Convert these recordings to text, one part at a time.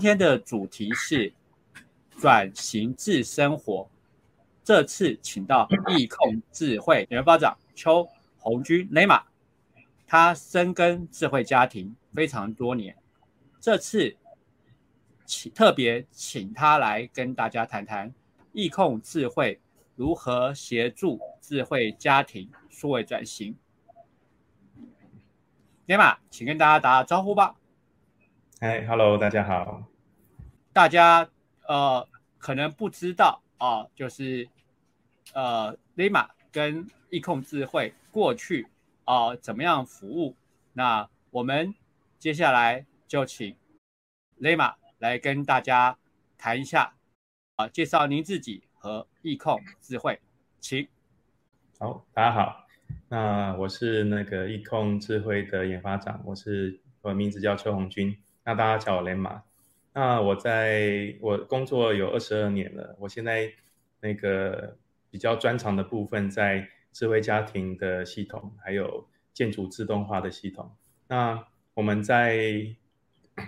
今天的主题是转型智生活。这次请到易控智慧研发长邱红军雷马，他深耕智慧家庭非常多年。这次请特别请他来跟大家谈谈易控智慧如何协助智慧家庭数位转型。雷马，请跟大家打个招呼吧。嗨，Hello，大家好。大家呃可能不知道啊，就是。呃，雷马跟易控智慧过去啊怎么样服务？那我们接下来就请雷马来跟大家谈一下啊，介绍您自己和易控智慧，请。好，大家好，那我是那个易控智慧的研发长，我是我的名字叫邱红军，那大家叫我雷马。那我在我工作有二十二年了，我现在那个。比较专长的部分在智慧家庭的系统，还有建筑自动化的系统。那我们在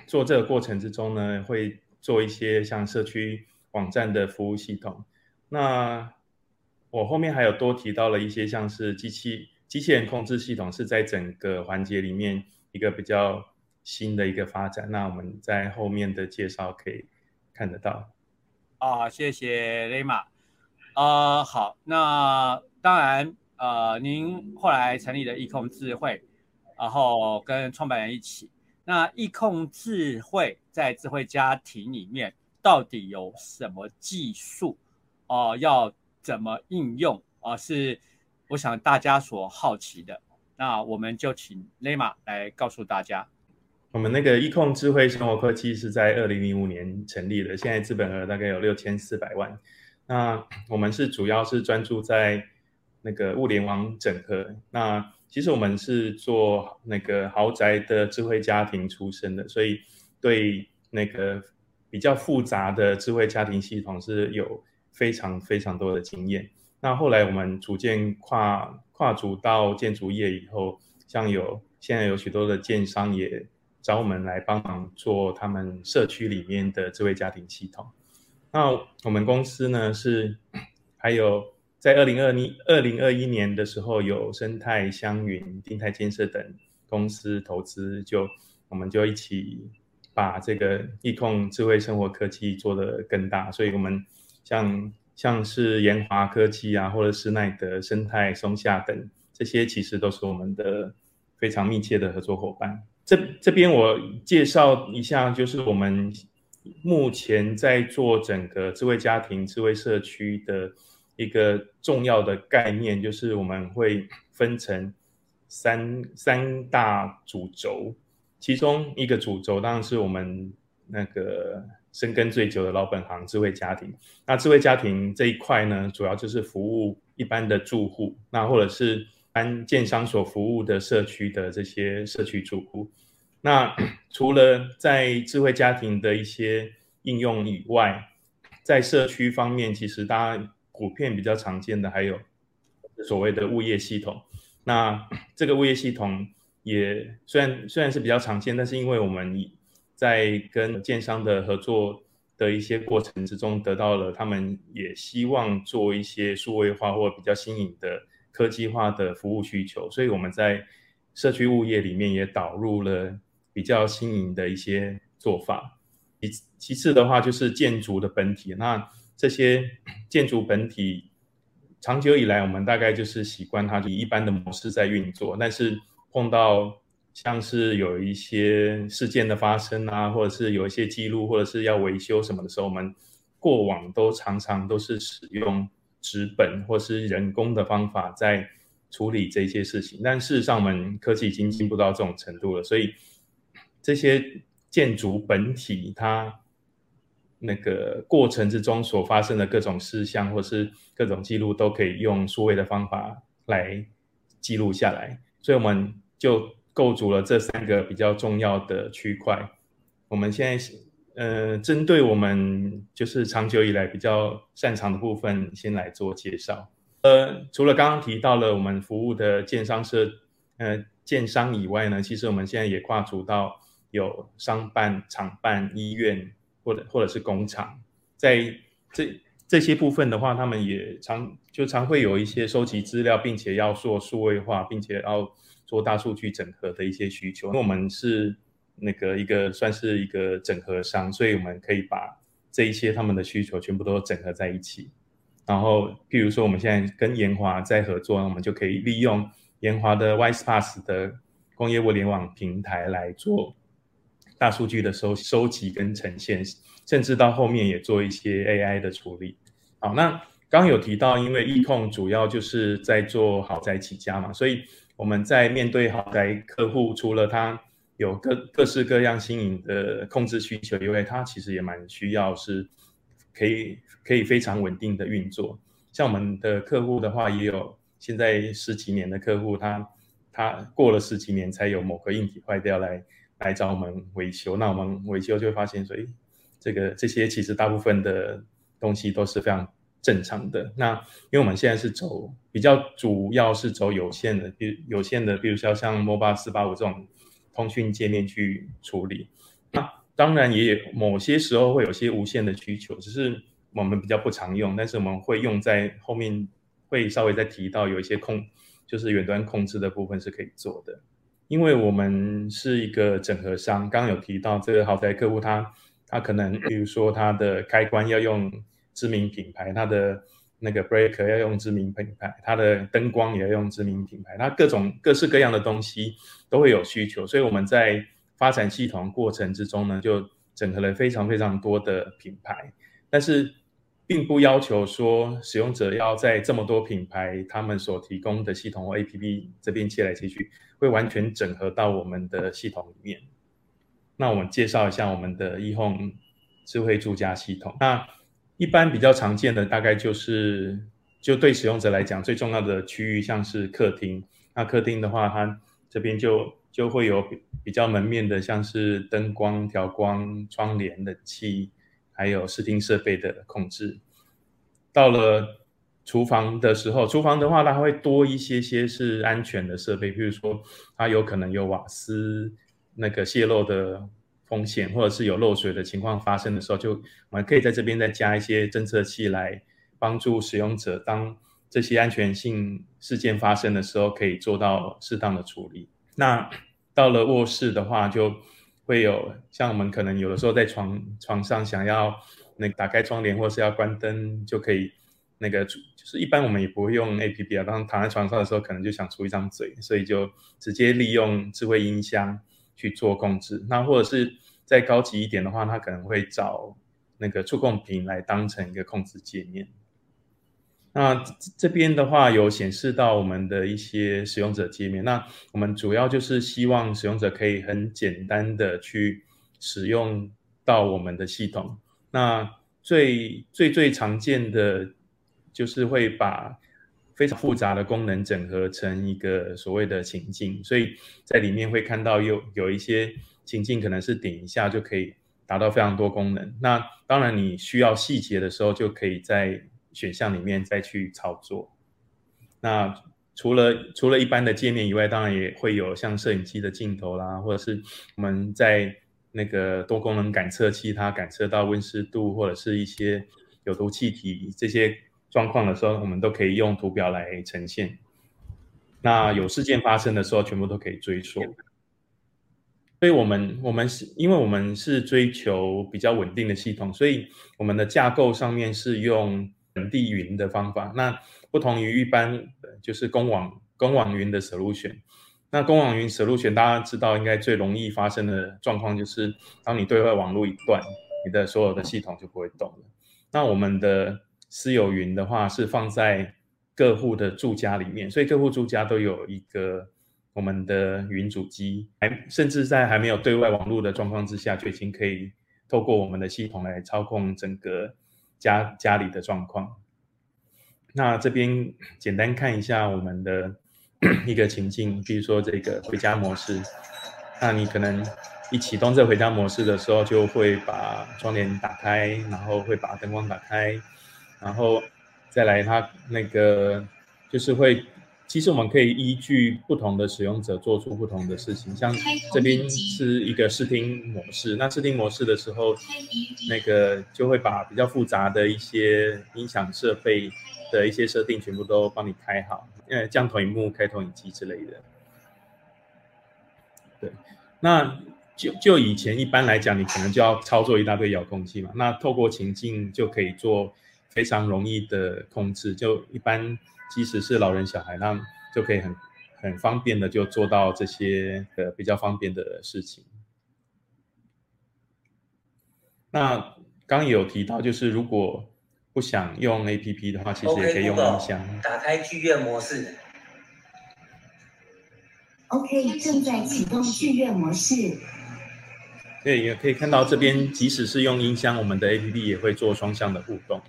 做这个过程之中呢，会做一些像社区网站的服务系统。那我后面还有多提到了一些像是机器机器人控制系统，是在整个环节里面一个比较新的一个发展。那我们在后面的介绍可以看得到。啊，谢谢雷马。呃，好，那当然，呃，您后来成立了易控智慧，然后跟创办人一起，那易控智慧在智慧家庭里面到底有什么技术？哦，要怎么应用？啊，是我想大家所好奇的。那我们就请雷马来告诉大家。我们那个易控智慧生活科技是在二零零五年成立的，现在资本额大概有六千四百万。那 我们是主要是专注在那个物联网整合。那其实我们是做那个豪宅的智慧家庭出身的，所以对那个比较复杂的智慧家庭系统是有非常非常多的经验。那后来我们逐渐跨跨足到建筑业以后，像有现在有许多的建商也找我们来帮忙做他们社区里面的智慧家庭系统。那我们公司呢是还有在二零二一二零二一年的时候，有生态香云、丁泰建设等公司投资，就我们就一起把这个易控智慧生活科技做得更大。所以，我们像像是研华科技啊，或者是奈德生态、松下等这些，其实都是我们的非常密切的合作伙伴。这这边我介绍一下，就是我们。目前在做整个智慧家庭、智慧社区的一个重要的概念，就是我们会分成三三大主轴，其中一个主轴当然是我们那个深耕最久的老本行——智慧家庭。那智慧家庭这一块呢，主要就是服务一般的住户，那或者是按建商所服务的社区的这些社区住户。那除了在智慧家庭的一些应用以外，在社区方面，其实大家普遍比较常见的还有所谓的物业系统。那这个物业系统也虽然虽然是比较常见，但是因为我们在跟建商的合作的一些过程之中，得到了他们也希望做一些数位化或比较新颖的科技化的服务需求，所以我们在社区物业里面也导入了。比较新颖的一些做法，其其次的话就是建筑的本体。那这些建筑本体，长久以来我们大概就是习惯它以一般的模式在运作。但是碰到像是有一些事件的发生啊，或者是有一些记录，或者是要维修什么的时候，我们过往都常常都是使用纸本或是人工的方法在处理这些事情。但事实上，我们科技已经进步到这种程度了，所以。这些建筑本体，它那个过程之中所发生的各种事项，或是各种记录，都可以用数位的方法来记录下来。所以我们就构筑了这三个比较重要的区块。我们现在呃，针对我们就是长久以来比较擅长的部分，先来做介绍。呃，除了刚刚提到了我们服务的建商社呃建商以外呢，其实我们现在也跨足到。有商办、厂办、医院，或者或者是工厂，在这这些部分的话，他们也常就常会有一些收集资料，并且要做数位化，并且要做大数据整合的一些需求。因为我们是那个一个算是一个整合商，所以我们可以把这一些他们的需求全部都整合在一起。然后，譬如说我们现在跟研华在合作，我们就可以利用研华的 WisePass 的工业物联网平台来做大数据的收收集跟呈现，甚至到后面也做一些 AI 的处理。好，那刚有提到，因为易控主要就是在做豪宅起家嘛，所以我们在面对豪宅客户，除了他有各各式各样新颖的控制需求，以外他其实也蛮需要是可以可以非常稳定的运作。像我们的客户的话，也有现在十几年的客户，他他过了十几年才有某个硬体坏掉来来找我们维修，那我们维修就会发现说，诶，这个这些其实大部分的。东西都是非常正常的。那因为我们现在是走比较主要是走有线的，比如有线的，比如说像 Mobile 四八五这种通讯界面去处理。那当然也有某些时候会有些无线的需求，只是我们比较不常用，但是我们会用在后面会稍微再提到有一些控，就是远端控制的部分是可以做的。因为我们是一个整合商，刚刚有提到这个豪宅客户他他可能比如说他的开关要用。知名品牌，他的那个 breaker 要用知名品牌，它的灯光也要用知名品牌，它各种各式各样的东西都会有需求，所以我们在发展系统过程之中呢，就整合了非常非常多的品牌，但是并不要求说使用者要在这么多品牌他们所提供的系统或 APP 这边切来切去，会完全整合到我们的系统里面。那我们介绍一下我们的 eHome 智慧住家系统，那。一般比较常见的大概就是，就对使用者来讲最重要的区域，像是客厅。那客厅的话，它这边就就会有比较门面的，像是灯光调光、窗帘、冷气，还有视听设备的控制。到了厨房的时候，厨房的话，它会多一些些是安全的设备，比如说它有可能有瓦斯那个泄漏的。风险或者是有漏水的情况发生的时候，就我们可以在这边再加一些侦测器来帮助使用者，当这些安全性事件发生的时候，可以做到适当的处理。那到了卧室的话，就会有像我们可能有的时候在床床上想要那打开窗帘或是要关灯，就可以那个就是一般我们也不会用 A P P 啊，当躺在床上的时候，可能就想出一张嘴，所以就直接利用智慧音箱去做控制。那或者是再高级一点的话，它可能会找那个触控屏来当成一个控制界面。那这边的话有显示到我们的一些使用者界面。那我们主要就是希望使用者可以很简单的去使用到我们的系统。那最最最常见的就是会把非常复杂的功能整合成一个所谓的情境，所以在里面会看到有有一些。情境可能是点一下就可以达到非常多功能。那当然，你需要细节的时候，就可以在选项里面再去操作。那除了除了一般的界面以外，当然也会有像摄影机的镜头啦，或者是我们在那个多功能感测器，它感测到温湿度或者是一些有毒气体这些状况的时候，我们都可以用图表来呈现。那有事件发生的时候，全部都可以追溯。所以，我们我们是因为我们是追求比较稳定的系统，所以我们的架构上面是用本地云的方法。那不同于一般就是公网公网云的 solution。那公网云 solution 大家知道，应该最容易发生的状况就是，当你对外网络一断，你的所有的系统就不会动了。那我们的私有云的话，是放在各户的住家里面，所以各户住家都有一个。我们的云主机还甚至在还没有对外网络的状况之下，就已经可以透过我们的系统来操控整个家家里的状况。那这边简单看一下我们的 一个情境，比如说这个回家模式。那你可能一启动这回家模式的时候，就会把窗帘打开，然后会把灯光打开，然后再来它那个就是会。其实我们可以依据不同的使用者做出不同的事情。像这边是一个视听模式，那视听模式的时候，那个就会把比较复杂的一些音响设备的一些设定全部都帮你开好，呃，降投影幕、开投影机之类的。对，那。就就以前一般来讲，你可能就要操作一大堆遥控器嘛。那透过情境就可以做非常容易的控制。就一般即使是老人小孩，那就可以很很方便的就做到这些呃比较方便的事情。那刚刚有提到，就是如果不想用 A P P 的话，其实也可以用音箱。打开剧院模式。OK，正在启动剧院模式。对，也可以看到这边，即使是用音箱，我们的 A P P 也会做双向的互动。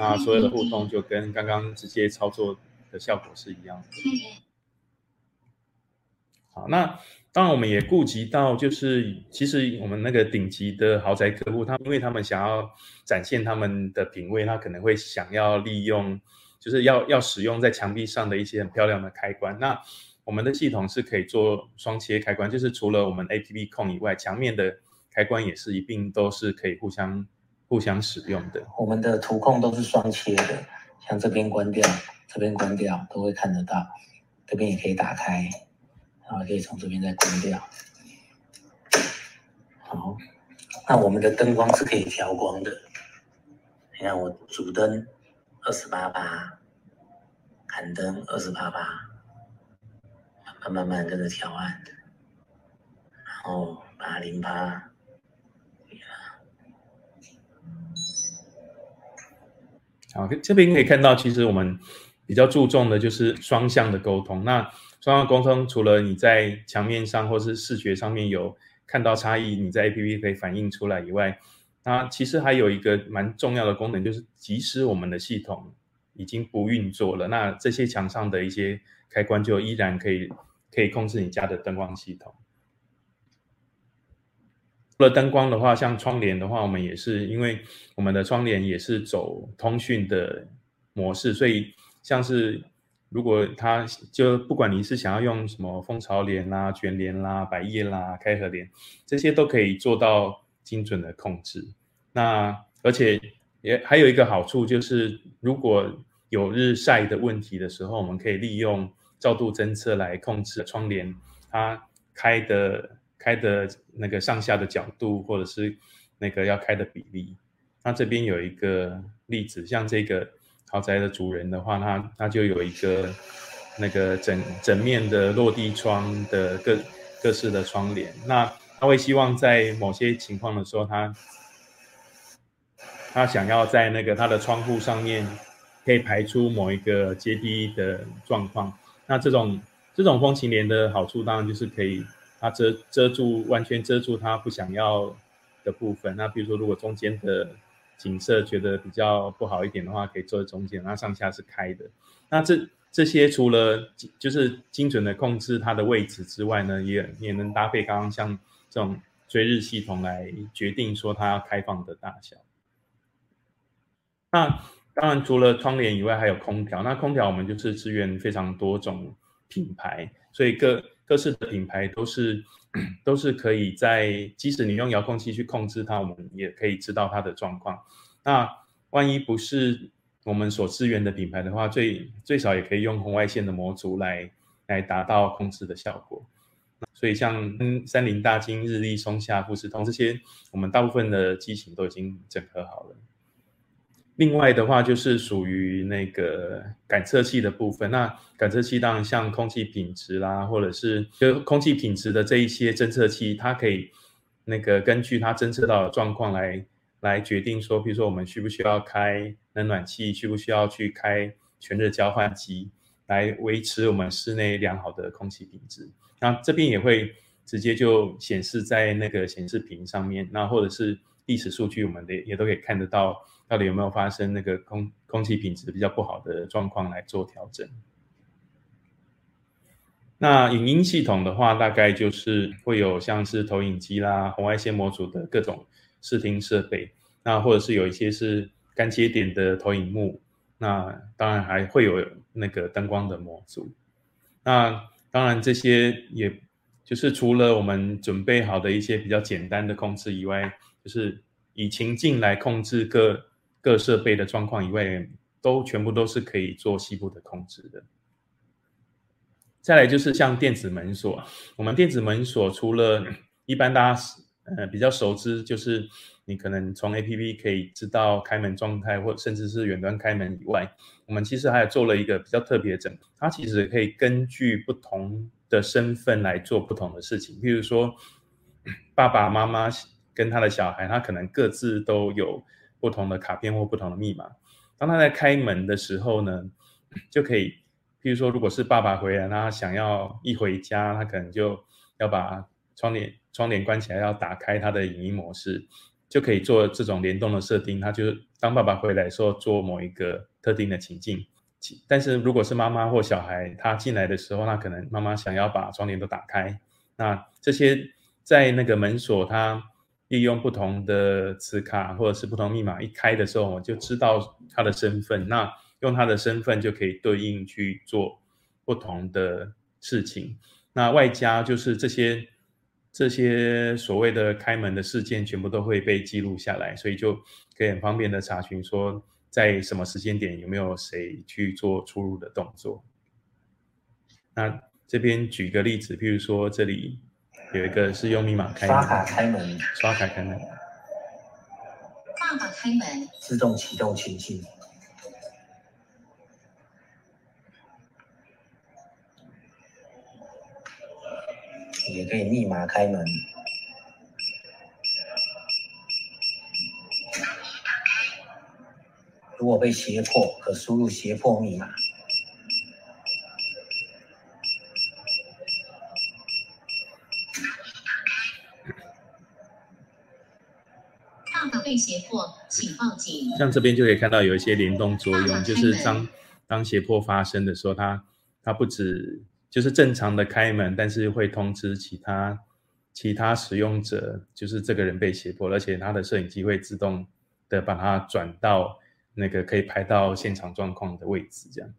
那所有的互动就跟刚刚直接操作的效果是一样的。好，那当然我们也顾及到，就是其实我们那个顶级的豪宅客户，他因为他们想要展现他们的品味，他可能会想要利用，就是要要使用在墙壁上的一些很漂亮的开关。那我们的系统是可以做双切开关，就是除了我们 A P P 控以外，墙面的。开关也是一并都是可以互相互相使用的。我们的图控都是双切的，像这边关掉，这边关掉都会看得到。这边也可以打开，然后可以从这边再关掉。好，那我们的灯光是可以调光的。你看我主灯二十八八，砍灯二十八八，慢慢慢跟着调暗，然后八零八。好，这边可以看到，其实我们比较注重的就是双向的沟通。那双向沟通，除了你在墙面上或是视觉上面有看到差异，你在 A P P 可以反映出来以外，那其实还有一个蛮重要的功能，就是即使我们的系统已经不运作了，那这些墙上的一些开关就依然可以可以控制你家的灯光系统。除了灯光的话，像窗帘的话，我们也是因为我们的窗帘也是走通讯的模式，所以像是如果它就不管你是想要用什么蜂巢帘啦、卷帘啦、百叶啦、开合帘，这些都可以做到精准的控制。那而且也还有一个好处就是，如果有日晒的问题的时候，我们可以利用照度侦测来控制窗帘它开的。开的那个上下的角度，或者是那个要开的比例，那这边有一个例子，像这个豪宅的主人的话，他他就有一个那个整整面的落地窗的各各式的窗帘，那他会希望在某些情况的时候，他他想要在那个他的窗户上面可以排出某一个阶梯的状况，那这种这种风情帘的好处，当然就是可以。它遮遮住，完全遮住它不想要的部分。那比如说，如果中间的景色觉得比较不好一点的话，可以坐在中间，那上下是开的。那这这些除了就是精准的控制它的位置之外呢，也也能搭配刚刚像这种追日系统来决定说它要开放的大小。那当然除了窗帘以外，还有空调。那空调我们就是支援非常多种品牌，所以各。各式的品牌都是都是可以在，即使你用遥控器去控制它，我们也可以知道它的状况。那万一不是我们所支援的品牌的话，最最少也可以用红外线的模组来来达到控制的效果。所以像三菱、大金、日立、松下、富士通这些，我们大部分的机型都已经整合好了。另外的话，就是属于那个感测器的部分。那感测器当然像空气品质啦，或者是就空气品质的这一些侦测器，它可以那个根据它侦测到的状况来来决定说，比如说我们需不需要开冷暖气，需不需要去开全热交换机，来维持我们室内良好的空气品质。那这边也会直接就显示在那个显示屏上面，那或者是历史数据，我们的也都可以看得到。到底有没有发生那个空空气品质比较不好的状况来做调整？那影音系统的话，大概就是会有像是投影机啦、红外线模组的各种视听设备，那或者是有一些是干接点的投影幕，那当然还会有那个灯光的模组。那当然这些也就是除了我们准备好的一些比较简单的控制以外，就是以情境来控制各各设备的状况以外，都全部都是可以做细部的控制的。再来就是像电子门锁，我们电子门锁除了一般大家呃比较熟知，就是你可能从 A P P 可以知道开门状态，或甚至是远端开门以外，我们其实还做了一个比较特别的整，它其实可以根据不同的身份来做不同的事情。譬如说，爸爸妈妈跟他的小孩，他可能各自都有不同的卡片或不同的密码，当他在开门的时候呢，就可以。譬如说，如果是爸爸回来，他想要一回家，他可能就要把窗帘窗帘关起来，要打开他的影音模式，就可以做这种联动的设定。他就是当爸爸回来的时候做某一个特定的情境。但是如果是妈妈或小孩，他进来的时候，那可能妈妈想要把窗帘都打开。那这些在那个门锁，他利用不同的磁卡或者是不同密码一开的时候，我就知道他的身份。那用他的身份就可以对应去做不同的事情，那外加就是这些这些所谓的开门的事件全部都会被记录下来，所以就可以很方便的查询说在什么时间点有没有谁去做出入的动作。那这边举个例子，譬如说这里有一个是用密码开刷卡开门，刷卡开门，爸爸开门，自动启动情境。也可以密码开门。如果被胁迫，可输入胁迫密码。被胁迫，请报警。像这边就可以看到有一些联动作用，就是当当胁迫发生的时候，它它不止。就是正常的开门，但是会通知其他其他使用者，就是这个人被胁迫，而且他的摄影机会自动的把它转到那个可以拍到现场状况的位置，这样。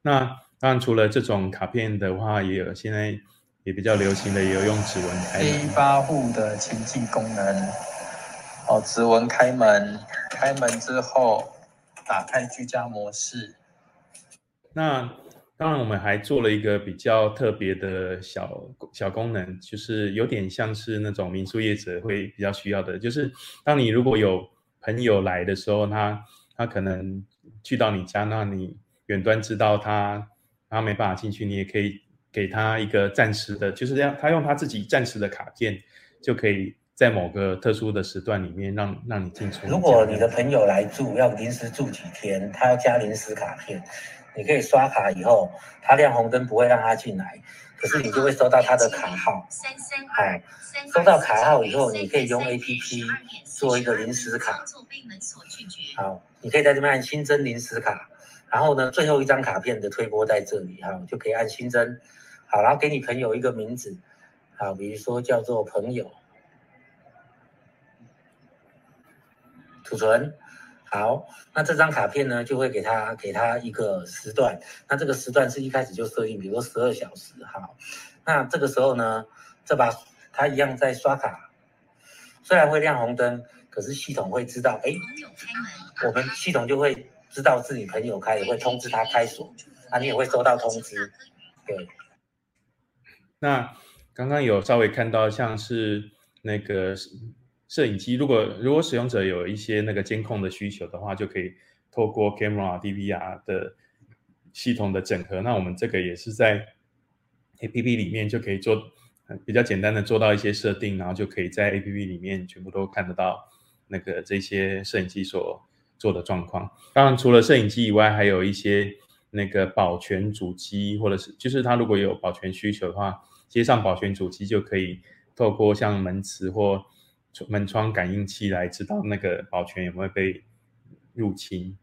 那当然除了这种卡片的话，也有现在也比较流行的，也有用指纹开。A 八户的前进功能，哦，指纹开门，开门之后打开居家模式。那。当然，我们还做了一个比较特别的小小功能，就是有点像是那种民宿业者会比较需要的，就是当你如果有朋友来的时候，他他可能去到你家，那你远端知道他他没办法进去，你也可以给他一个暂时的，就是这样，他用他自己暂时的卡片，就可以在某个特殊的时段里面让让你进出。如果你的朋友来住，要临时住几天，他要加临时卡片。你可以刷卡以后，他亮红灯不会让他进来，可是你就会收到他的卡号。好，收到卡号以后，你可以用 A P P 做一个临时卡。好，你可以在这边按新增临时卡，然后呢，最后一张卡片的推播在这里哈，就可以按新增。好，然后给你朋友一个名字，好，比如说叫做朋友，储存。好，那这张卡片呢，就会给他给他一个时段。那这个时段是一开始就设定，比如说十二小时。好，那这个时候呢，这把他一样在刷卡，虽然会亮红灯，可是系统会知道，哎，我们系统就会知道是你朋友开，也会通知他开锁，啊，你也会收到通知。对。那刚刚有稍微看到像是那个。摄影机，如果如果使用者有一些那个监控的需求的话，就可以透过 camera DVR 的系统的整合。那我们这个也是在 APP 里面就可以做比较简单的做到一些设定，然后就可以在 APP 里面全部都看得到那个这些摄影机所做的状况。当然，除了摄影机以外，还有一些那个保全主机，或者是就是它如果有保全需求的话，接上保全主机就可以透过像门磁或门窗感应器来知道那个保全有没有被入侵。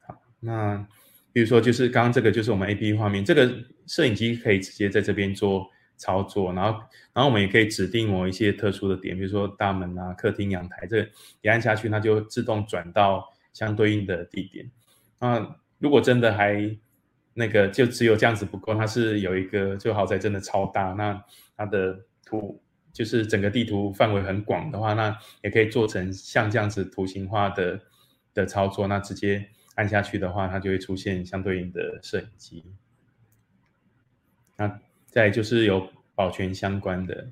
好，那比如说就是刚刚这个就是我们 A P P 画面，这个摄影机可以直接在这边做操作，然后然后我们也可以指定某一些特殊的点，比如说大门啊、客厅、阳台，这个一按下去，它就自动转到相对应的地点。那如果真的还那个就只有这样子不够，它是有一个就豪宅真的超大，那它的图就是整个地图范围很广的话，那也可以做成像这样子图形化的的操作，那直接按下去的话，它就会出现相对应的摄影机。那再就是有保全相关的，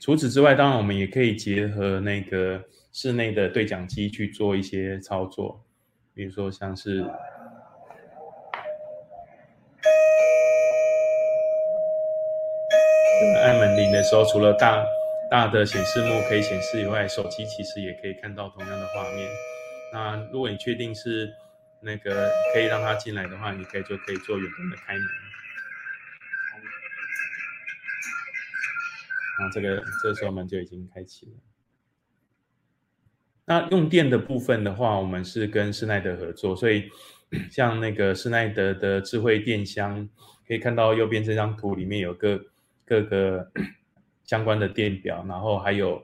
除此之外，当然我们也可以结合那个室内的对讲机去做一些操作，比如说像是。按门铃的时候，除了大大的显示幕可以显示以外，手机其实也可以看到同样的画面。那如果你确定是那个可以让他进来的话，你可以就可以做远端的开门。那这个这时候门就已经开启了。那用电的部分的话，我们是跟施耐德合作，所以像那个施耐德的智慧电箱，可以看到右边这张图里面有个。各个 相关的电表，然后还有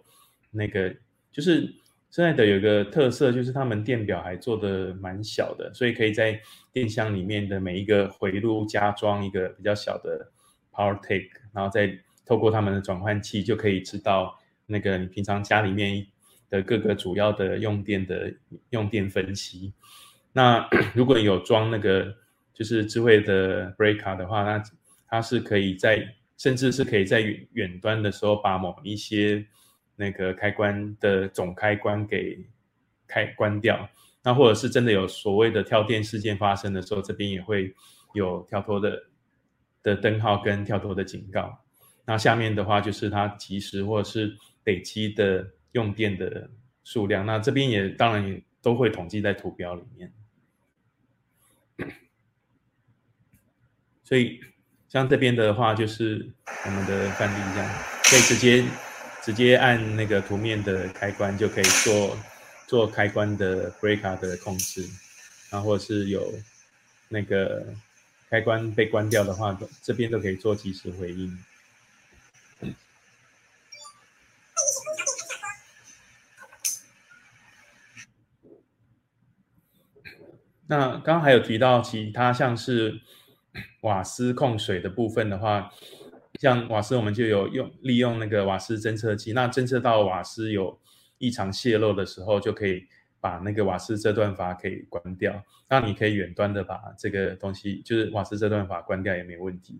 那个，就是现在的有个特色，就是他们电表还做的蛮小的，所以可以在电箱里面的每一个回路加装一个比较小的 power take，然后再透过他们的转换器，就可以知道那个你平常家里面的各个主要的用电的用电分析。那 如果有装那个就是智慧的 breaker 的话，那它是可以在甚至是可以在远远端的时候，把某一些那个开关的总开关给开关掉。那或者是真的有所谓的跳电事件发生的时候，这边也会有跳脱的的灯号跟跳脱的警告。那下面的话就是它及时或者是累积的用电的数量。那这边也当然也都会统计在图标里面。所以。像这边的话，就是我们的范例这样，可以直接直接按那个图面的开关，就可以做做开关的 breaker 的控制，然后或是有那个开关被关掉的话，这边都可以做及时回应。那刚刚还有提到其他像是。瓦斯控水的部分的话，像瓦斯我们就有用利用那个瓦斯侦测器，那侦测到瓦斯有异常泄漏的时候，就可以把那个瓦斯这段阀可以关掉。那你可以远端的把这个东西，就是瓦斯这段阀关掉也没问题。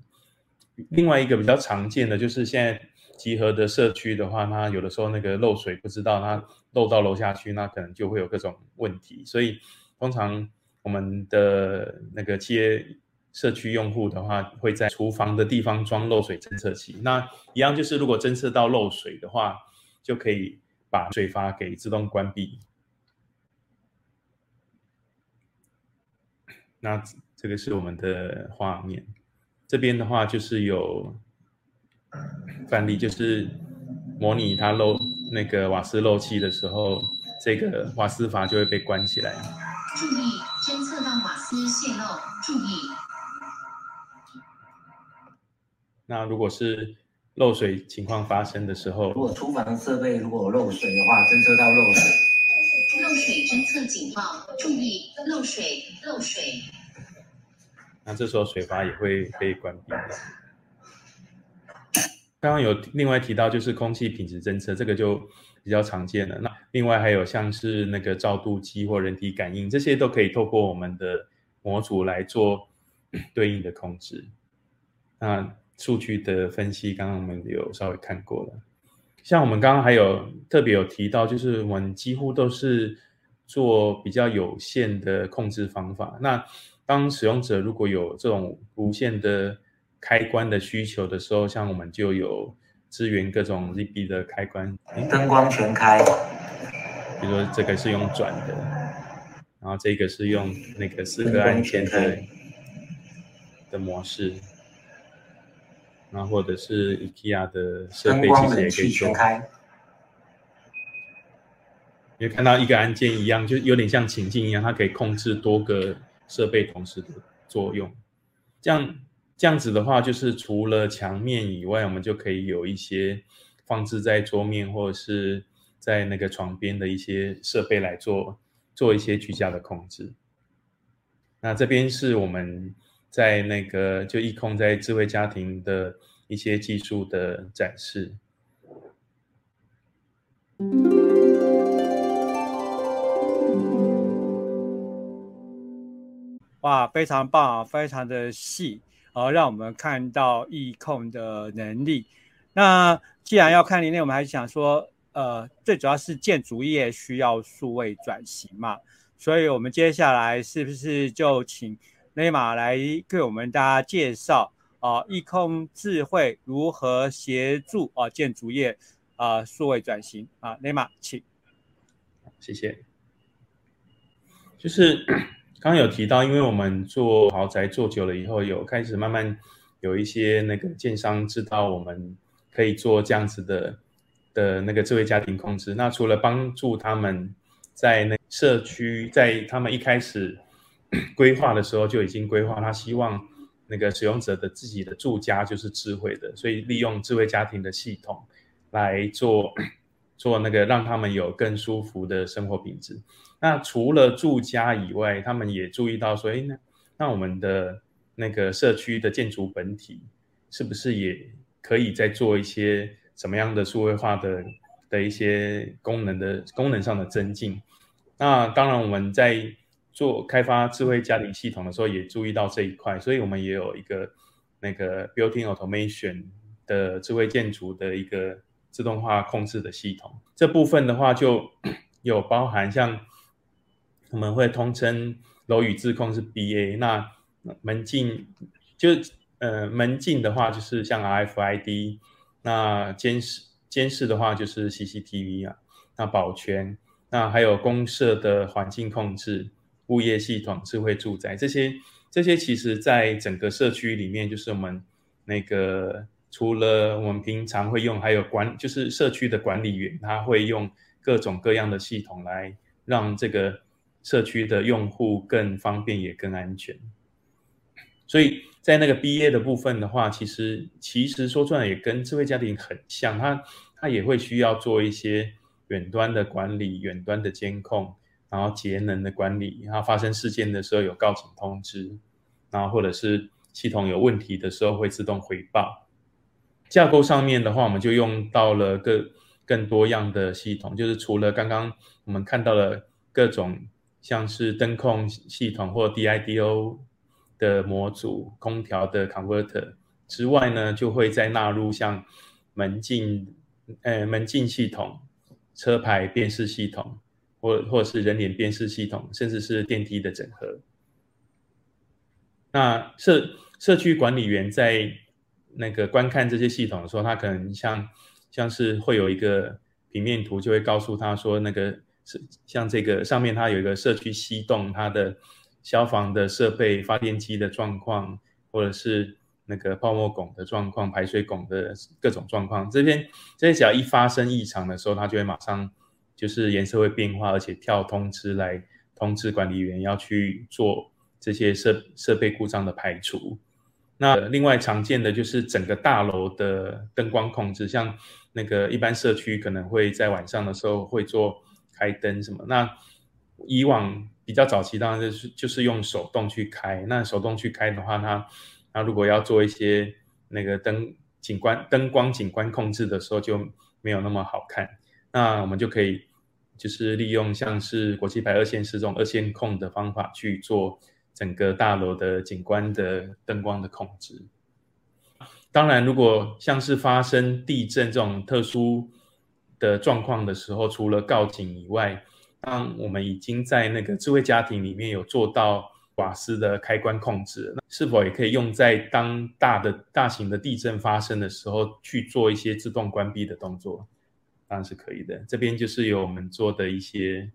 另外一个比较常见的就是现在集合的社区的话，它有的时候那个漏水不知道它漏到楼下去，那可能就会有各种问题。所以通常我们的那个企业。社区用户的话，会在厨房的地方装漏水侦测器。那一样就是，如果侦测到漏水的话，就可以把水阀给自动关闭。那这个是我们的画面。这边的话就是有范例，就是模拟它漏那个瓦斯漏气的时候，这个瓦斯阀就会被关起来。注意，侦测到瓦斯泄漏，注意。那如果是漏水情况发生的时候，如果厨房设备如果漏水的话，侦测到漏水，漏水侦测警报，注意漏水漏水。那这时候水阀也会被关闭。刚刚有另外提到就是空气品质侦测，这个就比较常见了。那另外还有像是那个照度计或人体感应，这些都可以透过我们的模组来做 对应的控制。那数据的分析，刚刚我们有稍微看过了。像我们刚刚还有特别有提到，就是我们几乎都是做比较有限的控制方法。那当使用者如果有这种无限的开关的需求的时候，像我们就有支援各种 ZB 的开关，灯光全开。比如说这个是用转的，然后这个是用那个四个按键的的模式。那或者是 IKEA 的设备其实也可以做，因为看到一个按键一样，就有点像情境一样，它可以控制多个设备同时的作用。这样这样子的话，就是除了墙面以外，我们就可以有一些放置在桌面或者是在那个床边的一些设备来做做一些居家的控制。那这边是我们。在那个就易控在智慧家庭的一些技术的展示。哇，非常棒，非常的细，呃，让我们看到易控的能力。那既然要看能力，我们还想说，呃，最主要是建筑业需要数位转型嘛，所以我们接下来是不是就请雷马来给我们大家介绍啊，易控智慧如何协助啊建筑业啊数位转型啊？雷马，请，谢谢，就是。刚刚有提到，因为我们做豪宅做久了以后，有开始慢慢有一些那个建商知道我们可以做这样子的的那个智慧家庭控制。那除了帮助他们在那社区，在他们一开始 规划的时候就已经规划，他希望那个使用者的自己的住家就是智慧的，所以利用智慧家庭的系统来做 做那个让他们有更舒服的生活品质。那除了住家以外，他们也注意到说，哎，那那我们的那个社区的建筑本体，是不是也可以再做一些什么样的数位化的的一些功能的功能上的增进？那当然，我们在做开发智慧家庭系统的时候，也注意到这一块，所以我们也有一个那个 built-in automation 的智慧建筑的一个自动化控制的系统。这部分的话，就 有包含像。我们会通称楼宇自控是 BA，那门禁就呃门禁的话就是像 RFID，那监视监视的话就是 CCTV 啊，那保全，那还有公社的环境控制、物业系统、智慧住宅这些这些，其实在整个社区里面，就是我们那个除了我们平常会用，还有管就是社区的管理员，他会用各种各样的系统来让这个。社区的用户更方便也更安全，所以在那个 BA 的部分的话，其实其实说出来也跟智慧家庭很像，它它也会需要做一些远端的管理、远端的监控，然后节能的管理，然后发生事件的时候有告警通知，然后或者是系统有问题的时候会自动回报。架构上面的话，我们就用到了更更多样的系统，就是除了刚刚我们看到了各种。像是灯控系统或 DIDO 的模组、空调的 converter 之外呢，就会再纳入像门禁、呃门禁系统、车牌辨识系统，或或者是人脸辨识系统，甚至是电梯的整合。那社社区管理员在那个观看这些系统的时候，他可能像像是会有一个平面图，就会告诉他说那个。是像这个上面，它有一个社区西洞，它的消防的设备、发电机的状况，或者是那个泡沫拱的状况、排水拱的各种状况。这边这些只要一发生异常的时候，它就会马上就是颜色会变化，而且跳通知来通知管理员要去做这些设设备故障的排除。那另外常见的就是整个大楼的灯光控制，像那个一般社区可能会在晚上的时候会做。开灯什么？那以往比较早期，当然就是就是用手动去开。那手动去开的话，它那如果要做一些那个灯景观灯光景观控制的时候，就没有那么好看。那我们就可以就是利用像是国际牌二线式这种二线控的方法去做整个大楼的景观的灯光的控制。当然，如果像是发生地震这种特殊。的状况的时候，除了告警以外，当我们已经在那个智慧家庭里面有做到瓦斯的开关控制，那是否也可以用在当大的大型的地震发生的时候去做一些自动关闭的动作？当然是可以的。这边就是有我们做的一些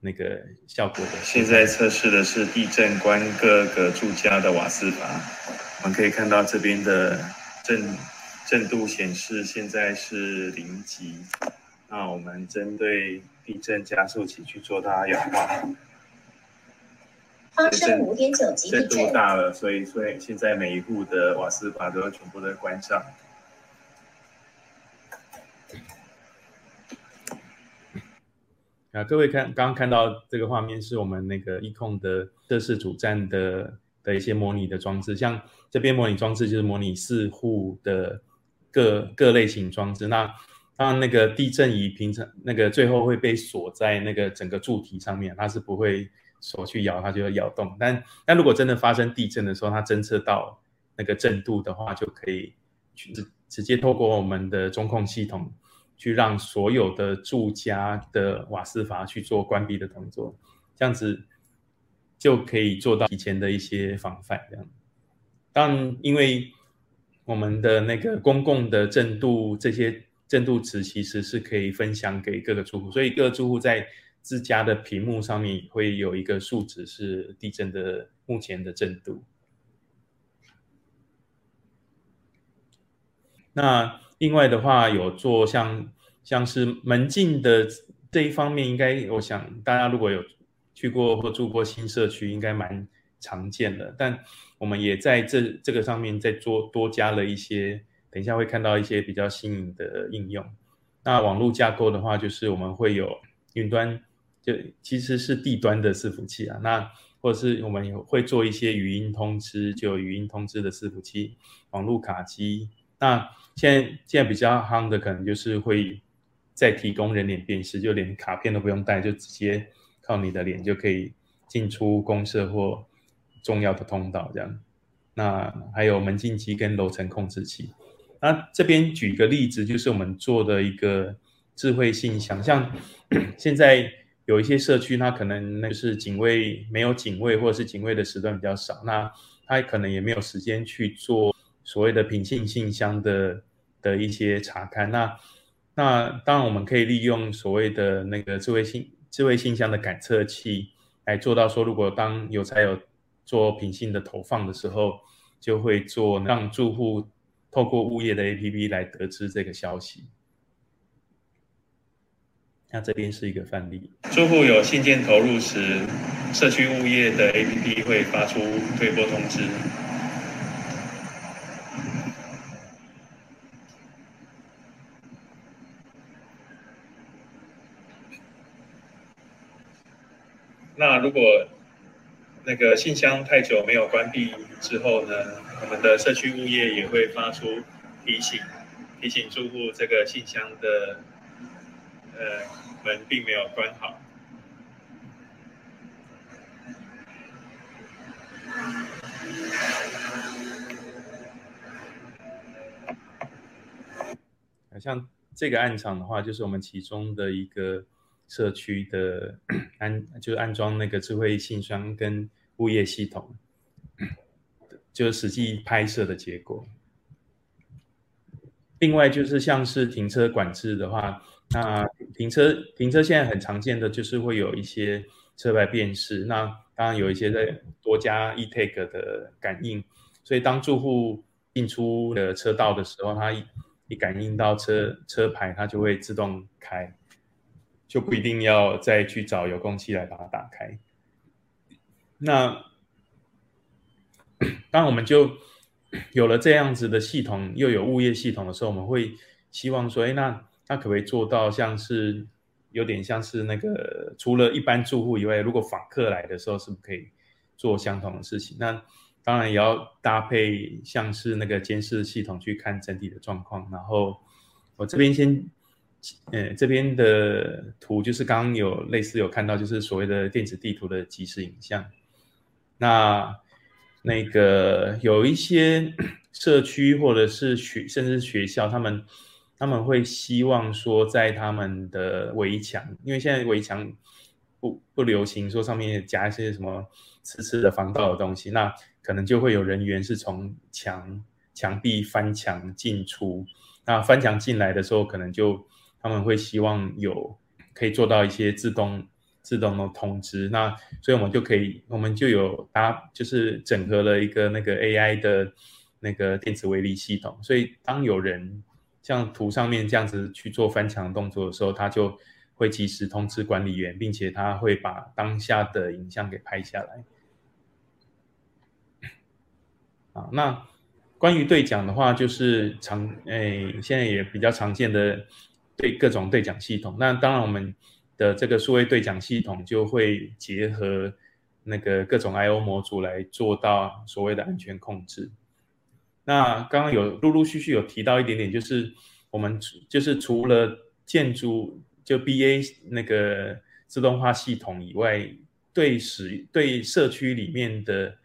那个效果的。现在测试的是地震关各个住家的瓦斯阀，我们可以看到这边的震震度显示现在是零级。那我们针对地震加速器去做它氧化。发生五点九级地震。度大了，所以所以现在每一户的瓦斯阀都要全部都关上。啊，各位看，刚刚看到这个画面是我们那个一控的测试主站的的一些模拟的装置，像这边模拟装置就是模拟四户的各各类型装置。那当然，那个地震仪平常那个最后会被锁在那个整个柱体上面，它是不会锁去摇，它就会摇动。但但如果真的发生地震的时候，它侦测到那个震度的话，就可以去直直接透过我们的中控系统，去让所有的住家的瓦斯阀去做关闭的动作，这样子就可以做到以前的一些防范。这样，但因为我们的那个公共的震度这些。震度值其实是可以分享给各个住户，所以各个住户在自家的屏幕上面会有一个数值是地震的目前的震度。那另外的话，有做像像是门禁的这一方面，应该我想大家如果有去过或住过新社区，应该蛮常见的。但我们也在这这个上面再做多加了一些。等一下会看到一些比较新颖的应用。那网络架构的话，就是我们会有云端，就其实是地端的伺服器啊。那或者是我们有会做一些语音通知，就有语音通知的伺服器、网络卡机。那现在现在比较夯的，可能就是会再提供人脸辨识，就连卡片都不用带，就直接靠你的脸就可以进出公社或重要的通道这样。那还有门禁机跟楼层控制器。那这边举个例子，就是我们做的一个智慧信箱，像 现在有一些社区，它可能那是警卫没有警卫，或者是警卫的时段比较少，那他可能也没有时间去做所谓的品信信箱的的一些查看。那那当然我们可以利用所谓的那个智慧信智慧信箱的感测器来做到说，如果当有才有做品信的投放的时候，就会做让住户。透过物业的 APP 来得知这个消息。那这边是一个范例。住户有信件投入时，社区物业的 APP 会发出推播通知。那如果那个信箱太久没有关闭之后呢？我们的社区物业也会发出提醒，提醒住户这个信箱的呃门并没有关好。像这个暗场的话，就是我们其中的一个社区的 安，就是安装那个智慧信箱跟物业系统。就是实际拍摄的结果。另外就是像是停车管制的话，那停车停车现在很常见的就是会有一些车牌辨识，那当然有一些在多加 e-tag 的感应，所以当住户进出的车道的时候，它一感应到车车牌，它就会自动开，就不一定要再去找遥控器来把它打开。那当我们就有了这样子的系统，又有物业系统的时候，我们会希望说，哎，那那可不可以做到像是有点像是那个除了一般住户以外，如果访客来的时候，是不是可以做相同的事情？那当然也要搭配像是那个监视系统去看整体的状况。然后我这边先，呃，这边的图就是刚刚有类似有看到，就是所谓的电子地图的即时影像。那那个有一些 社区或者是学甚至学校，他们他们会希望说，在他们的围墙，因为现在围墙不不流行说上面加一些什么刺刺的防盗的东西，那可能就会有人员是从墙墙壁翻墙进出，那翻墙进来的时候，可能就他们会希望有可以做到一些自动。自动的通知，那所以我们就可以，我们就有搭，就是整合了一个那个 AI 的那个电子围篱系统，所以当有人像图上面这样子去做翻墙动作的时候，他就会及时通知管理员，并且他会把当下的影像给拍下来。啊，那关于对讲的话，就是常诶，现在也比较常见的对各种对讲系统。那当然我们。的这个数位对讲系统就会结合那个各种 I/O 模组来做到所谓的安全控制。那刚刚有陆陆续续有提到一点点，就是我们就是除了建筑就 BA 那个自动化系统以外，对使对社区里面的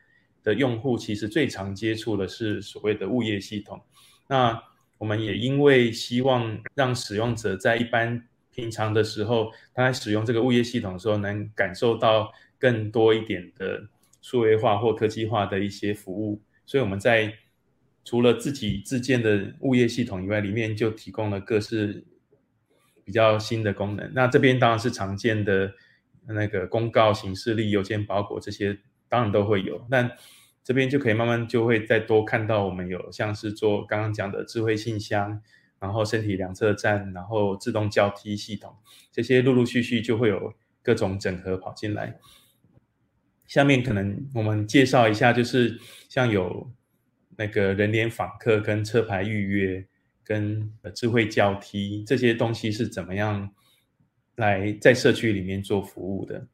的用户，其实最常接触的是所谓的物业系统。那我们也因为希望让使用者在一般平常的时候，他在使用这个物业系统的时候，能感受到更多一点的数位化或科技化的一些服务，所以我们在除了自己自建的物业系统以外，里面就提供了各式比较新的功能。那这边当然是常见的那个公告、形式力、邮件包裹这些，当然都会有。但这边就可以慢慢就会再多看到我们有像是做刚刚讲的智慧信箱。然后身体量测站，然后自动叫梯系统，这些陆陆续续就会有各种整合跑进来。下面可能我们介绍一下，就是像有那个人脸访客、跟车牌预约、跟智慧叫梯这些东西是怎么样来在社区里面做服务的。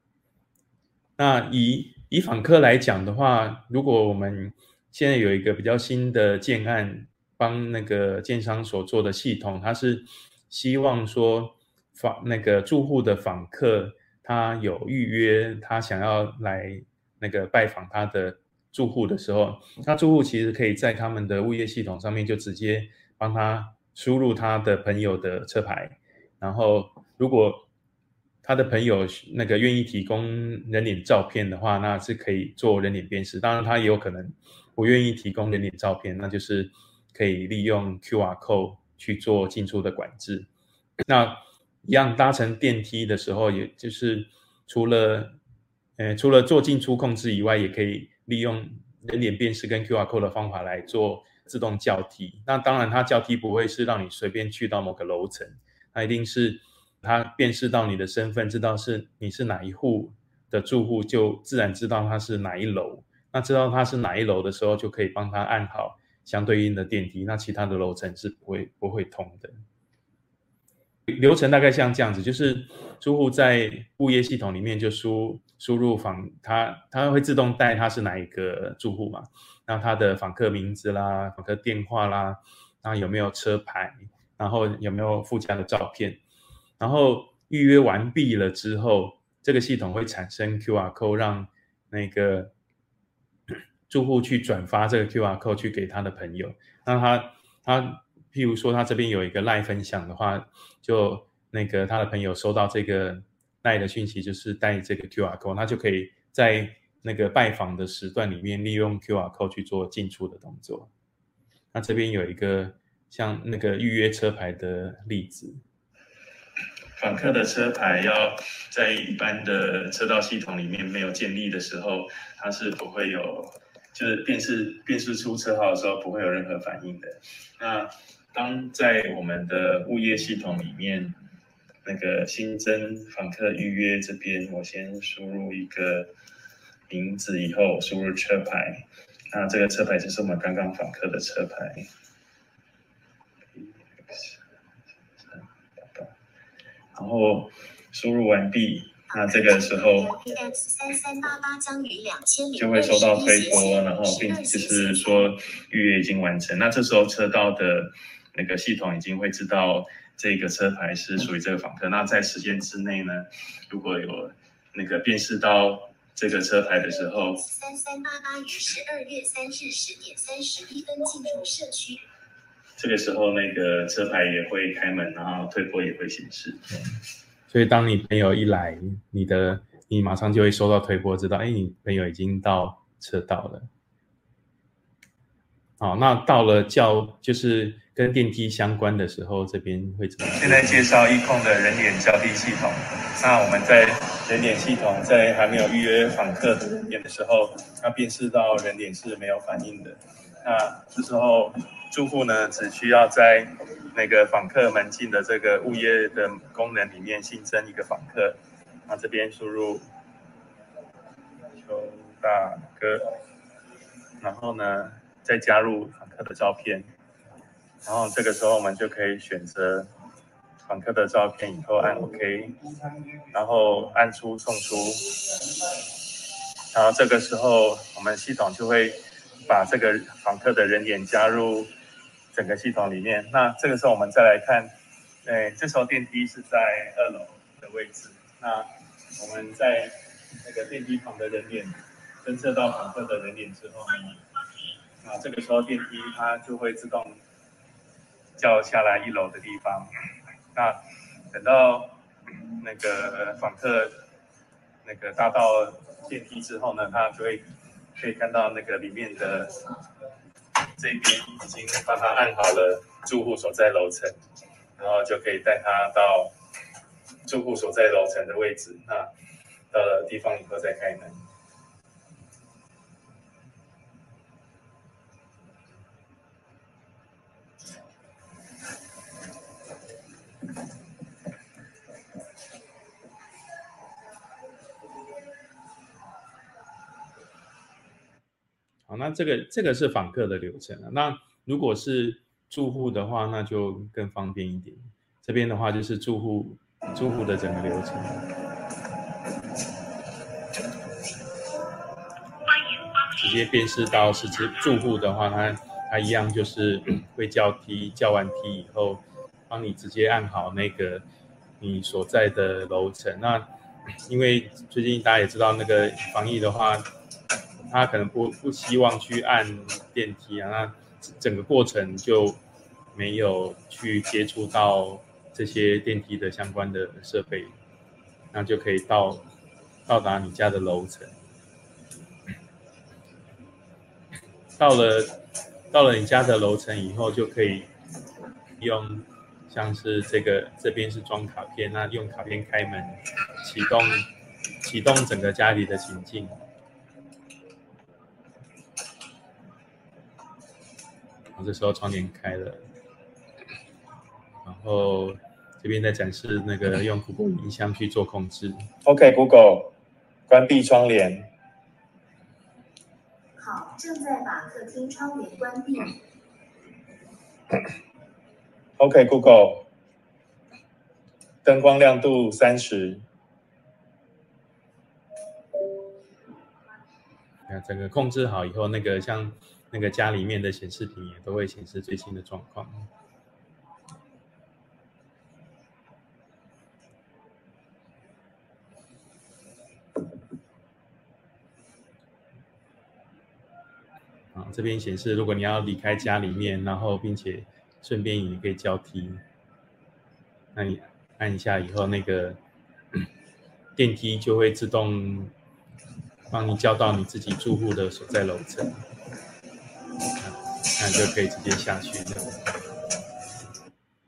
那以以访客来讲的话，如果我们现在有一个比较新的建案。帮那个建商所做的系统，他是希望说访那个住户的访客，他有预约，他想要来那个拜访他的住户的时候，那住户其实可以在他们的物业系统上面就直接帮他输入他的朋友的车牌，然后如果他的朋友那个愿意提供人脸照片的话，那是可以做人脸辨识。当然，他也有可能不愿意提供人脸照片，那就是。可以利用 QR code 去做进出的管制。那一样搭乘电梯的时候，也就是除了呃除了做进出控制以外，也可以利用人脸辨识跟 QR code 的方法来做自动叫梯。那当然，它叫梯不会是让你随便去到某个楼层，它一定是它辨识到你的身份，知道是你是哪一户的住户，就自然知道它是哪一楼。那知道它是哪一楼的时候，就可以帮他按好。相对应的电梯，那其他的楼层是不会不会通的。流程大概像这样子，就是住户在物业系统里面就输输入访，他他会自动带他是哪一个住户嘛，那他的访客名字啦、访客电话啦，然后有没有车牌，然后有没有附加的照片，然后预约完毕了之后，这个系统会产生 QR code 让那个。住户去转发这个 QR code 去给他的朋友，那他他譬如说他这边有一个赖分享的话，就那个他的朋友收到这个赖的讯息，就是带这个 QR code，他就可以在那个拜访的时段里面利用 QR code 去做进出的动作。那这边有一个像那个预约车牌的例子，访客的车牌要在一般的车道系统里面没有建立的时候，它是不会有。就是辨识辨识出车号的时候不会有任何反应的。那当在我们的物业系统里面，那个新增访客预约这边，我先输入一个名字，以后输入车牌。那这个车牌就是我们刚刚访客的车牌。然后输入完毕。那这个时候就会收到推播，然后并就是说预约已经完成。那这时候车道的那个系统已经会知道这个车牌是属于这个访客。那在时间之内呢，如果有那个辨识到这个车牌的时候，三三八八于十二月三日十点三十一分进入社区。这个时候那个车牌也会开门，然后推坡也会显示。所以，当你朋友一来，你的你马上就会收到推波，知道，哎，你朋友已经到车道了。好，那到了叫就是跟电梯相关的时候，这边会怎么？现在介绍一控的人脸交替系统。那我们在人脸系统在还没有预约访客的人脸的时候，要辨识到人脸是没有反应的。那这时候住户呢，只需要在那个访客门禁的这个物业的功能里面新增一个访客，那这边输入邱大哥，然后呢再加入访客的照片，然后这个时候我们就可以选择访客的照片，以后按 OK，然后按出送出，然后这个时候我们系统就会把这个访客的人脸加入整个系统里面。那这个时候我们再来看，哎，这时候电梯是在二楼的位置。那我们在那个电梯旁的人脸侦测到访客的人脸之后呢，那这个时候电梯它就会自动叫下来一楼的地方。那等到那个访客那个搭到电梯之后呢，他就会可以看到那个里面的这边已经帮他按好了住户所在楼层，然后就可以带他到住户所在楼层的位置。那到了地方以后再开门。好，那这个这个是访客的流程啊。那如果是住户的话，那就更方便一点。这边的话就是住户住户的整个流程。直接辨识到是住住户的话，他他一样就是 会叫梯，叫完梯以后，帮你直接按好那个你所在的楼层。那 因为最近大家也知道，那个防疫的话。他可能不不希望去按电梯啊，那整个过程就没有去接触到这些电梯的相关的设备，那就可以到到达你家的楼层。到了到了你家的楼层以后，就可以用像是这个这边是装卡片，那用卡片开门启动启动整个家里的情境。然后这时候窗帘开了，然后这边在展示那个用 Google 音箱去做控制。OK，Google，关闭窗帘。好，正在把客厅窗帘关闭。OK，Google，灯光亮度三十。那整个控制好以后，那个像。那个家里面的显示屏也都会显示最新的状况。啊，这边显示，如果你要离开家里面，然后并且顺便也可以交替，那你按一下以后，那个电梯就会自动帮你叫到你自己住户的所在楼层。就可以直接下去。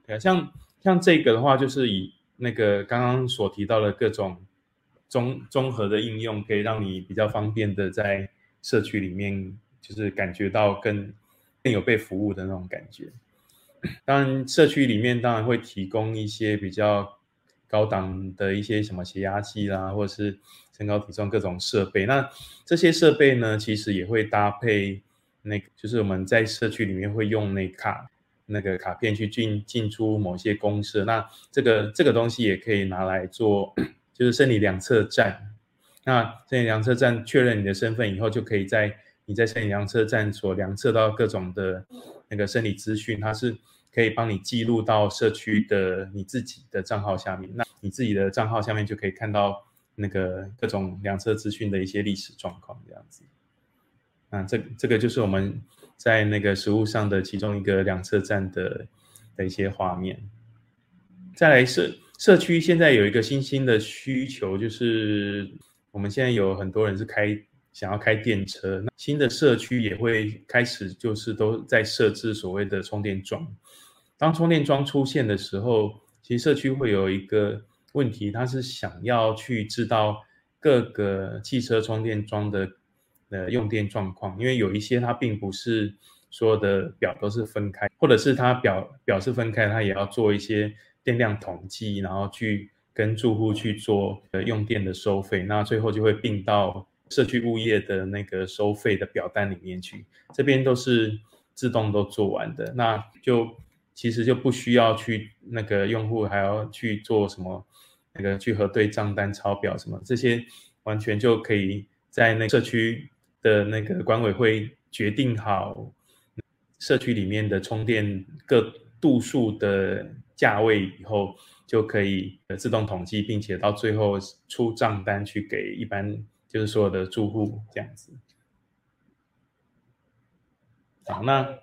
对啊，像像这个的话，就是以那个刚刚所提到的各种综综合的应用，可以让你比较方便的在社区里面，就是感觉到更更有被服务的那种感觉。当然，社区里面当然会提供一些比较高档的一些什么血压计啦，或者是身高体重各种设备。那这些设备呢，其实也会搭配。那个就是我们在社区里面会用那卡那个卡片去进进出某些公社，那这个这个东西也可以拿来做，就是生理量测站。那生理量测站确认你的身份以后，就可以在你在生理量测站所量测到各种的那个生理资讯，它是可以帮你记录到社区的你自己的账号下面。那你自己的账号下面就可以看到那个各种量测资讯的一些历史状况，这样子。啊，这这个就是我们在那个实物上的其中一个两侧站的的一些画面。再来社社区现在有一个新兴的需求，就是我们现在有很多人是开想要开电车，那新的社区也会开始就是都在设置所谓的充电桩。当充电桩出现的时候，其实社区会有一个问题，它是想要去知道各个汽车充电桩的。的用电状况，因为有一些它并不是所有的表都是分开，或者是它表表是分开，它也要做一些电量统计，然后去跟住户去做呃用电的收费，那最后就会并到社区物业的那个收费的表单里面去。这边都是自动都做完的，那就其实就不需要去那个用户还要去做什么那个去核对账单、抄表什么这些，完全就可以。在那社区的那个管委会决定好社区里面的充电各度数的价位以后，就可以自动统计，并且到最后出账单去给一般就是所有的住户这样子。好，那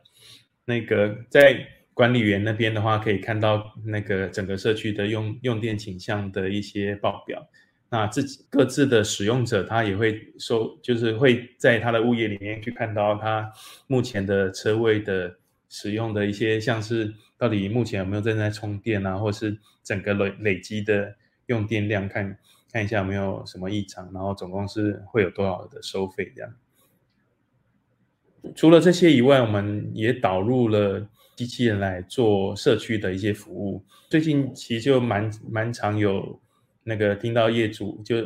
那个在管理员那边的话，可以看到那个整个社区的用用电倾向的一些报表。那自己各自的使用者，他也会收，就是会在他的物业里面去看到他目前的车位的使用的一些，像是到底目前有没有正在充电啊，或是整个累累积的用电量，看看一下有没有什么异常，然后总共是会有多少的收费这样。除了这些以外，我们也导入了机器人来做社区的一些服务。最近其实就蛮蛮常有那个听到业主就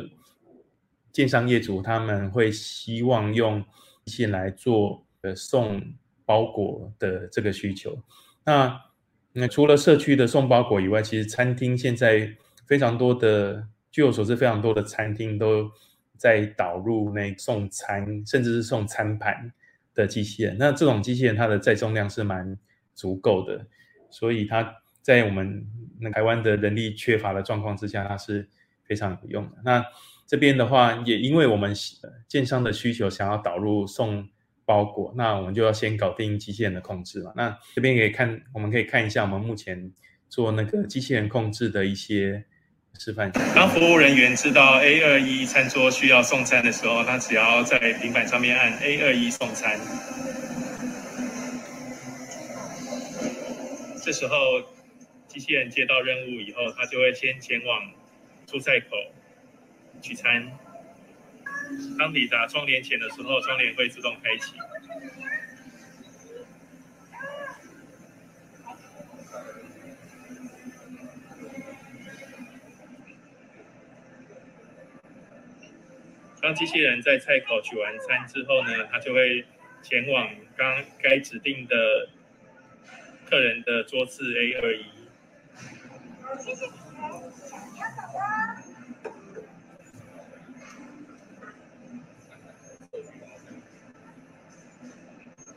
建商业主他们会希望用线来做呃送包裹的这个需求。那那除了社区的送包裹以外，其实餐厅现在非常多的，据我所知，非常多的餐厅都在导入那送餐，甚至是送餐盘。的机器人，那这种机器人它的载重量是蛮足够的，所以它在我们那台湾的人力缺乏的状况之下，它是非常有用的。那这边的话，也因为我们建商的需求想要导入送包裹，那我们就要先搞定机器人的控制嘛。那这边可以看，我们可以看一下我们目前做那个机器人控制的一些。示范。当服务人员知道 A 二一餐桌需要送餐的时候，他只要在平板上面按 A 二一送餐。这时候，机器人接到任务以后，它就会先前往出菜口取餐。当抵达窗帘前的时候，窗帘会自动开启。当机器人在菜口取完餐之后呢，它就会前往刚该指定的客人的桌次 A 二一。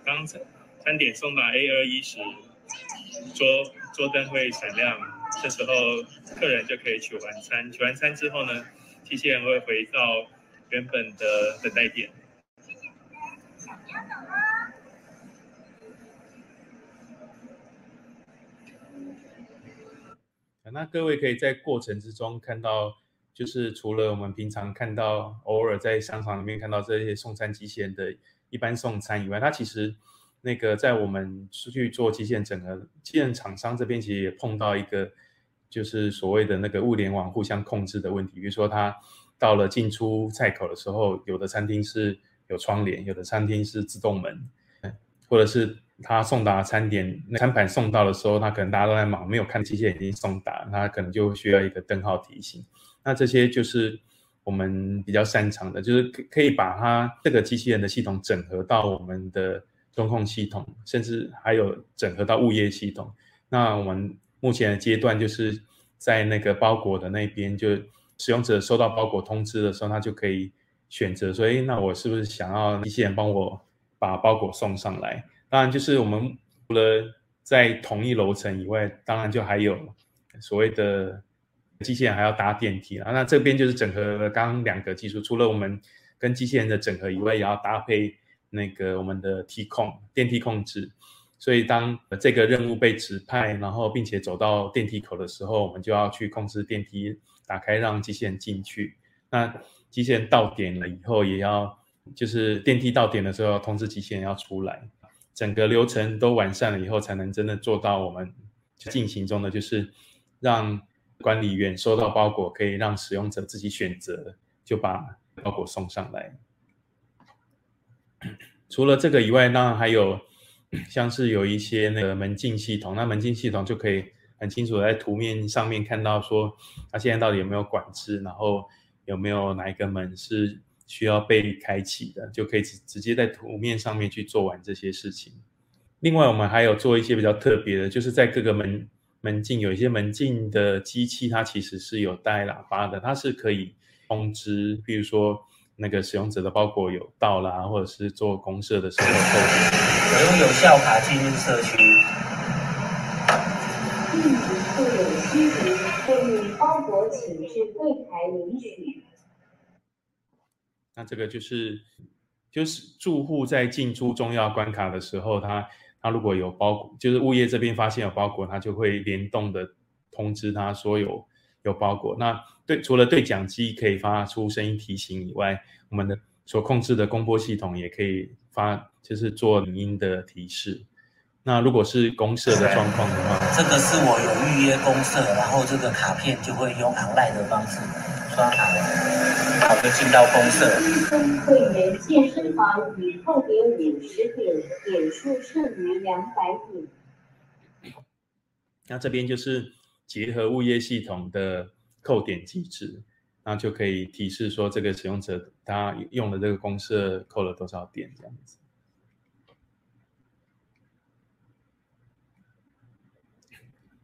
当餐餐点送到 A 二一时，桌桌灯会闪亮，这时候客人就可以取完餐。取完餐之后呢，机器人会回到。原本的等待点。那各位可以在过程之中看到，就是除了我们平常看到偶尔在商场里面看到这些送餐机器人的一般送餐以外，它其实那个在我们出去做机器人整合，机器人厂商这边其实也碰到一个，就是所谓的那个物联网互相控制的问题，比如说它。到了进出菜口的时候，有的餐厅是有窗帘，有的餐厅是自动门，或者是他送达餐点餐盘送到的时候，他可能大家都在忙，没有看机械已经送达，他可能就需要一个灯号提醒。那这些就是我们比较擅长的，就是可可以把它这个机器人的系统整合到我们的中控系统，甚至还有整合到物业系统。那我们目前的阶段就是在那个包裹的那边就。使用者收到包裹通知的时候，他就可以选择说：“哎，那我是不是想要机器人帮我把包裹送上来？”当然，就是我们除了在同一楼层以外，当然就还有所谓的机器人还要搭电梯了。那这边就是整合了刚刚两个技术，除了我们跟机器人的整合以外，也要搭配那个我们的梯控电梯控制。所以当这个任务被指派，然后并且走到电梯口的时候，我们就要去控制电梯。打开让机器人进去，那机器人到点了以后，也要就是电梯到点的时候，要通知机器人要出来，整个流程都完善了以后，才能真的做到我们进行中的，就是让管理员收到包裹，可以让使用者自己选择，就把包裹送上来。除了这个以外，当然还有 像是有一些那个门禁系统，那门禁系统就可以。很清楚在图面上面看到说，它现在到底有没有管制，然后有没有哪一个门是需要被开启的，就可以直直接在图面上面去做完这些事情。另外，我们还有做一些比较特别的，就是在各个门门禁有一些门禁的机器，它其实是有带喇叭的，它是可以通知，比如说那个使用者的包裹有到啦，或者是做公社的时候扣我用有效卡进入社区，并不附有须名，后面包裹请至柜台领取。那这个就是就是住户在进出重要关卡的时候，他他如果有包裹，就是物业这边发现有包裹，他就会联动的通知他说有有包裹。那对除了对讲机可以发出声音提醒以外，我们的所控制的公播系统也可以发，就是做语音的提示。那如果是公社的状况的话，这个是我有预约公社，然后这个卡片就会用红外的方式刷卡，我就进到公社。会员健身房已扣点五十点，点数剩余两百点。那这边就是结合物业系统的扣点机制，那就可以提示说这个使用者他用的这个公社扣了多少点这样子。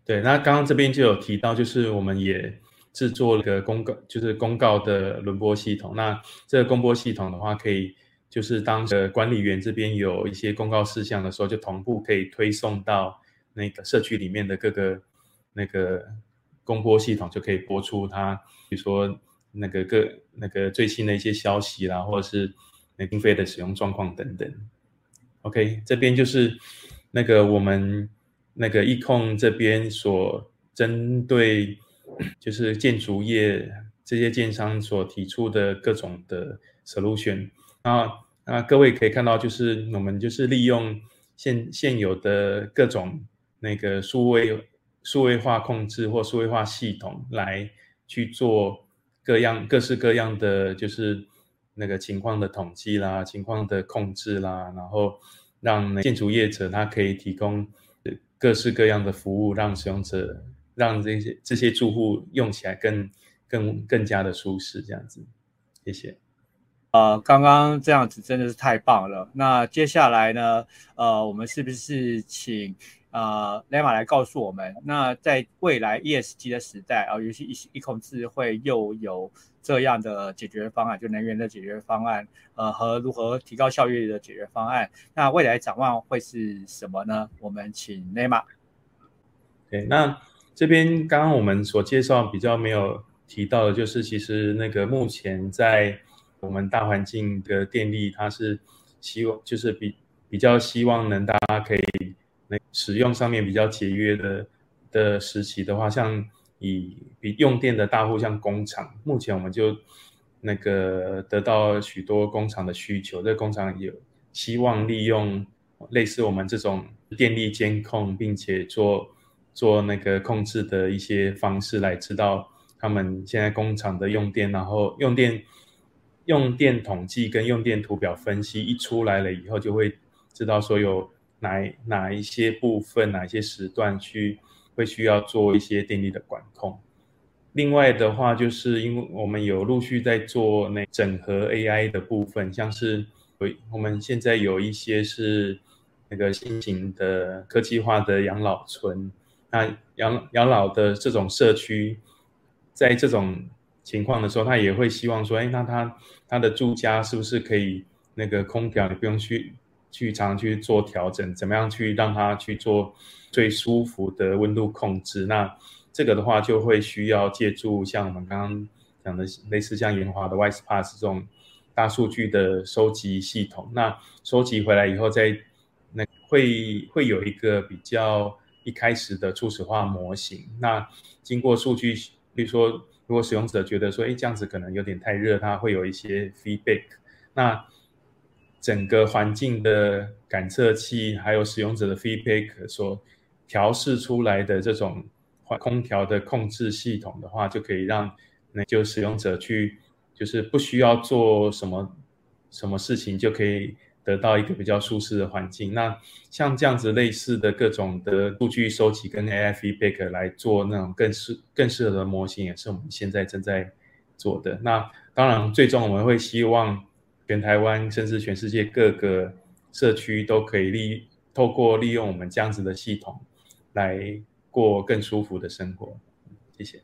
对，那刚刚这边就有提到，就是我们也制作了个公告，就是公告的轮播系统。那这个公播系统的话，可以就是当呃管理员这边有一些公告事项的时候，就同步可以推送到那个社区里面的各个那个公播系统，就可以播出它，比如说那个各那个最新的一些消息啦，或者是那经费的使用状况等等。OK，这边就是那个我们。那个易控这边所针对就是建筑业这些建商所提出的各种的 solution 啊啊，各位可以看到，就是我们就是利用现现有的各种那个数位数位化控制或数位化系统来去做各样各式各样的就是那个情况的统计啦，情况的控制啦，然后让建筑业者他可以提供。各式各样的服务，让使用者、让这些这些住户用起来更、更、更加的舒适，这样子。谢谢。呃，刚刚这样子真的是太棒了。那接下来呢？呃，我们是不是请呃雷马来告诉我们，那在未来 ESG 的时代啊，尤其一一控智慧又有这样的解决方案，就能源的解决方案，呃，和如何提高效率的解决方案，那未来展望会是什么呢？我们请雷马。对，那这边刚刚我们所介绍比较没有提到的，就是其实那个目前在我们大环境的电力，它是希望就是比比较希望能大家可以那使用上面比较节约的的时期的话，像以比用电的大户像工厂，目前我们就那个得到许多工厂的需求，这工厂有希望利用类似我们这种电力监控，并且做做那个控制的一些方式来知道他们现在工厂的用电，然后用电。用电统计跟用电图表分析一出来了以后，就会知道说有哪哪一些部分、哪一些时段去会需要做一些电力的管控。另外的话，就是因为我们有陆续在做那整合 AI 的部分，像是我我们现在有一些是那个新型的科技化的养老村，那养养老的这种社区，在这种。情况的时候，他也会希望说，哎，那他他的住家是不是可以那个空调，你不用去去常去做调整，怎么样去让他去做最舒服的温度控制？那这个的话，就会需要借助像我们刚刚讲的类似像研华的 WisePass 这种大数据的收集系统。那收集回来以后，再那会会有一个比较一开始的初始化模型。那经过数据，比如说。如果使用者觉得说，哎，这样子可能有点太热，它会有一些 feedback。那整个环境的感测器还有使用者的 feedback 所调试出来的这种空调的控制系统的话，就可以让那就使用者去，就是不需要做什么什么事情就可以。得到一个比较舒适的环境。那像这样子类似的各种的数据收集跟 AI feedback 来做那种更适更适合的模型，也是我们现在正在做的。那当然，最终我们会希望全台湾甚至全世界各个社区都可以利透过利用我们这样子的系统来过更舒服的生活。谢谢。